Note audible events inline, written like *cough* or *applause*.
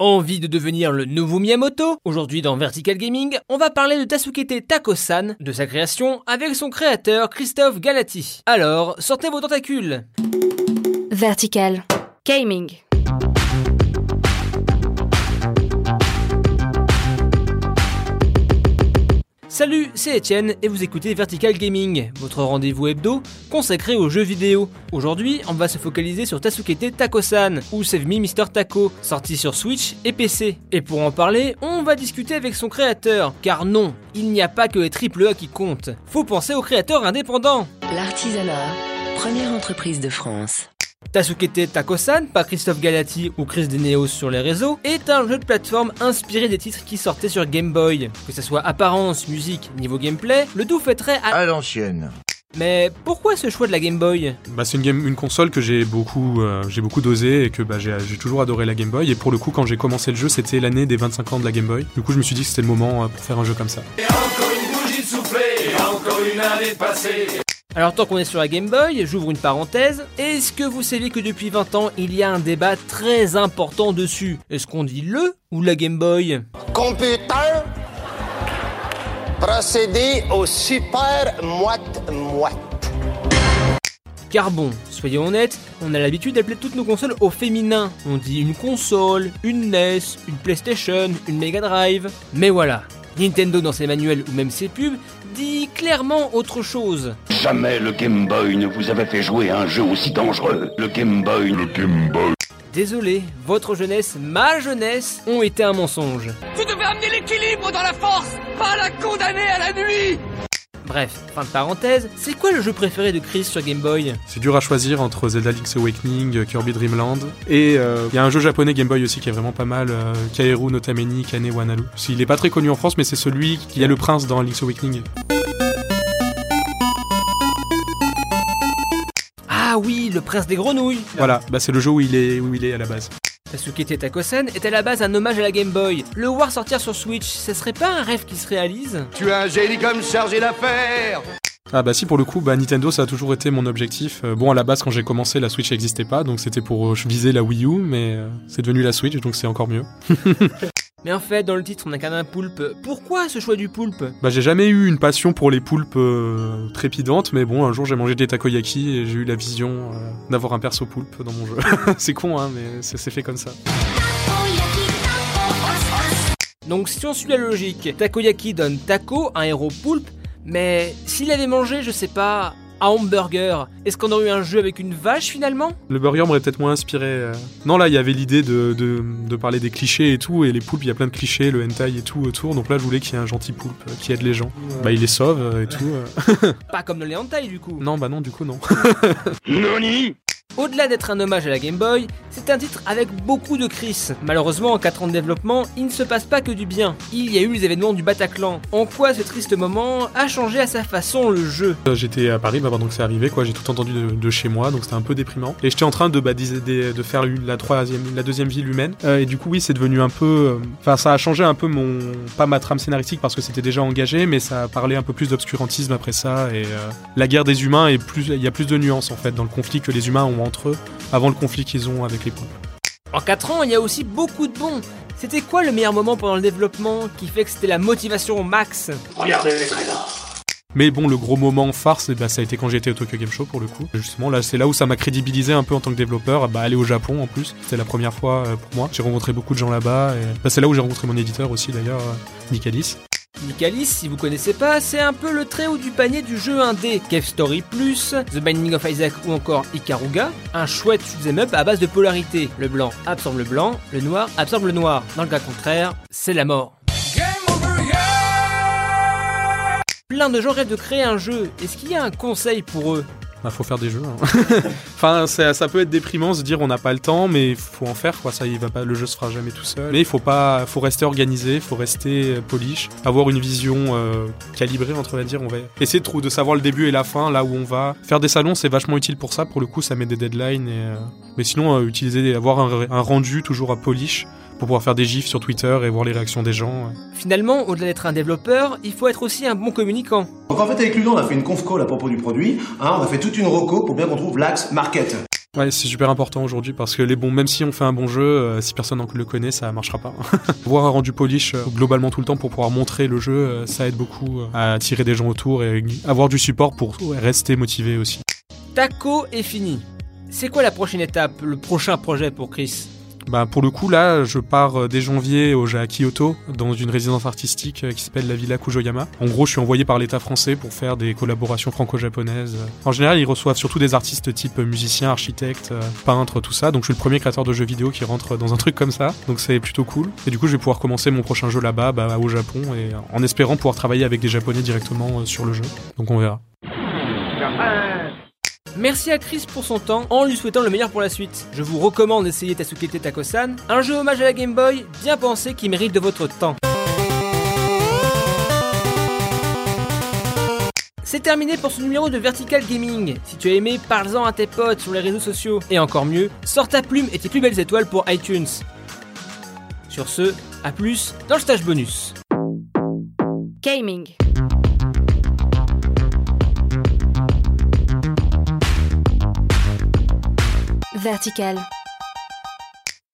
Envie de devenir le nouveau Miyamoto? Aujourd'hui dans Vertical Gaming, on va parler de Tasukete Tako-san, de sa création avec son créateur Christophe Galati. Alors, sortez vos tentacules Vertical Gaming. Salut, c'est Etienne et vous écoutez Vertical Gaming, votre rendez-vous hebdo consacré aux jeux vidéo. Aujourd'hui, on va se focaliser sur Tasukete Tako-san, ou Save Me Mr. Tako, sorti sur Switch et PC. Et pour en parler, on va discuter avec son créateur, car non, il n'y a pas que les AAA qui comptent. Faut penser aux créateurs indépendants. L'artisanat, première entreprise de France. Tasukete Takosan, par Christophe Galati ou Chris Deneos sur les réseaux, est un jeu de plateforme inspiré des titres qui sortaient sur Game Boy. Que ce soit apparence, musique, niveau gameplay, le tout fait très à... À l'ancienne. Mais pourquoi ce choix de la Game Boy? Bah, c'est une, game- une console que j'ai beaucoup, euh, j'ai beaucoup dosé et que bah, j'ai j'ai toujours adoré la Game Boy. Et pour le coup, quand j'ai commencé le jeu, c'était l'année des 25 ans de la Game Boy. Du coup, je me suis dit que c'était le moment euh, pour faire un jeu comme ça. Alors tant qu'on est sur la Game Boy, j'ouvre une parenthèse. Est-ce que vous savez que depuis 20 ans, il y a un débat très important dessus? Est-ce qu'on dit le ou la Game Boy? Computer, procédé au super moite-moite. Car bon, soyons honnêtes, on a l'habitude d'appeler toutes nos consoles au féminin. On dit une console, une NES, une PlayStation, une Mega Drive. Mais voilà, Nintendo dans ses manuels ou même ses pubs dit clairement autre chose. Jamais le Game Boy ne vous avait fait jouer à un jeu aussi dangereux. Le Game Boy. Le Game Boy. Désolé, votre jeunesse, ma jeunesse, ont été un mensonge. Vous devez amener l'équilibre dans la force, pas la condamner à la nuit Bref, fin de parenthèse, c'est quoi le jeu préféré de Chris sur Game Boy? C'est dur à choisir entre Zelda Link's Awakening, euh, Kirby Dream Land et euh, il y a un jeu japonais Game Boy aussi qui est vraiment pas mal, euh, Kaeru no Tameni Kane Wanalu. Il est pas très connu en France, mais c'est celui qui a le prince dans Link's Awakening. Ah oui, le prince des grenouilles Voilà, bah c'est le jeu où il est, où il est à la base. Tasukete Takosen est à la base un hommage à la Game Boy. Le voir sortir sur Switch, ce serait pas un rêve qui se réalise? Tu as un génie comme chargé d'affaires Ah bah si pour le coup bah Nintendo ça a toujours été mon objectif. Euh, bon à la base quand j'ai commencé la Switch n'existait pas donc c'était pour euh, viser la Wii U mais euh, c'est devenu la Switch donc c'est encore mieux. *laughs* Mais en fait, dans le titre, on incarne un poulpe. Pourquoi ce choix du poulpe? Bah j'ai jamais eu une passion pour les poulpes euh, trépidantes mais bon un jour j'ai mangé des takoyaki et j'ai eu la vision euh, d'avoir un perso poulpe dans mon jeu. *laughs* c'est con hein mais c'est c'est fait comme ça. Donc si on suit la logique, Takoyaki donne Taco, un héros poulpe, mais s'il avait mangé, je sais pas, un hamburger, est-ce qu'on aurait eu un jeu avec une vache finalement? Le burger m'aurait peut-être moins inspiré. euh. Non là il y avait l'idée de, de, de parler des clichés et tout et les poulpes il y a plein de clichés, le hentai et tout autour donc là je voulais qu'il y ait un gentil poulpe euh, qui aide les gens. Bah il les sauve euh, et tout. euh. *laughs* Pas comme dans les hentai du coup. Non bah non du coup non. *laughs* Noni? Au-delà d'être un hommage à la Game Boy, c'est un titre avec beaucoup de Chris. Malheureusement, en 4 ans de développement, il ne se passe pas que du bien. Il y a eu les événements du Bataclan. En quoi ce triste moment a changé à sa façon le jeu? Euh, J'étais à Paris, bah, pendant que c'est arrivé, quoi. J'ai tout entendu de, chez moi, donc c'était un peu déprimant. Et j'étais en train de, bah, faire la troisième, la deuxième ville humaine. Euh, et du coup, oui, c'est devenu un peu, euh, enfin, ça a changé un peu mon, pas ma trame scénaristique parce que c'était déjà engagé, mais ça a parlé un peu plus d'obscurantisme après ça. Et la guerre des humains il y a plus de nuances en fait dans le conflit que les humains ont entre eux avant le conflit qu'ils ont avec En 4 ans, il y a aussi beaucoup de bons. C'était quoi le meilleur moment pendant le développement qui fait que c'était la motivation au max? Regardez les trésors. Mais bon, le gros moment farce, bah, ça a été quand j'étais au Tokyo Game Show pour le coup. Justement, là, c'est là où ça m'a crédibilisé un peu en tant que développeur. Bah, aller au Japon en plus, c'était la première fois euh, pour moi. J'ai rencontré beaucoup de gens là-bas. Et... bah, c'est là où j'ai rencontré mon éditeur aussi d'ailleurs, euh, Nicalis. Nicalis, si vous connaissez pas, c'est un peu le très haut du panier du jeu indé. Cave Story Plus, The Binding of Isaac ou encore Ikaruga, un chouette shoot'em up à base de polarité. Le blanc absorbe le blanc, le noir absorbe le noir. Dans le cas contraire, c'est la mort. Plein de gens rêvent de créer un jeu. Est-ce qu'il y a un conseil pour eux? Bah, faut faire des jeux. hein. *laughs* enfin, ça, peut être déprimant se dire on n'a pas le temps, mais faut en faire quoi. Ça, il va le jeu se fera jamais tout seul. Mais il faut pas, rester organisé, faut rester euh, polish, avoir une vision euh, calibrée entre va dire. On va essayer de, de savoir le début et la fin, là où on va. Faire des salons, c'est vachement utile pour ça. Pour le coup, ça met des deadlines. Euh, Mais sinon, utiliser, avoir un rendu toujours à polish pour pouvoir faire des gifs sur Twitter et voir les réactions des gens. Finalement, au-delà d'être un développeur, il faut être aussi un bon communicant. Donc en fait avec Ludo on a fait une conf call à propos du produit, hein, on a fait toute une reco pour bien qu'on trouve l'axe market. Ouais, c'est super important aujourd'hui parce que les bons, même si on fait un bon jeu, euh, si personne ne le connaît, ça marchera pas. *laughs* Voir un rendu polish euh, globalement tout le temps pour pouvoir montrer le jeu, euh, ça aide beaucoup euh, à attirer des gens autour et avoir du support pour ouais, rester motivé aussi. Taco est fini. C'est quoi la prochaine étape, le prochain projet pour Chris? Bah pour le coup là, je pars euh, dès janvier au à Kyoto dans une résidence artistique euh, qui s'appelle la Villa Kujoyama. En gros, je suis envoyé par l'État français pour faire des collaborations franco-japonaises. En général, ils reçoivent surtout des artistes type musiciens, architectes, euh, peintres, tout ça. Donc je suis le premier créateur de jeux vidéo qui rentre dans un truc comme ça. Donc c'est plutôt cool. Et du coup, je vais pouvoir commencer mon prochain jeu là-bas, bah, au Japon, et en espérant pouvoir travailler avec des Japonais directement sur le jeu. Donc on verra. Merci à Chris pour son temps, en lui souhaitant le meilleur pour la suite. Je vous recommande d'essayer Tasukete Takosan, un jeu hommage à la Game Boy, bien pensé qui mérite de votre temps. C'est terminé pour ce numéro de Vertical Gaming. Si tu as aimé, parle-en à tes potes sur les réseaux sociaux. Et encore mieux, sors ta plume et tes plus belles étoiles pour iTunes. Sur ce, à plus dans le stage bonus. Gaming. Vertical.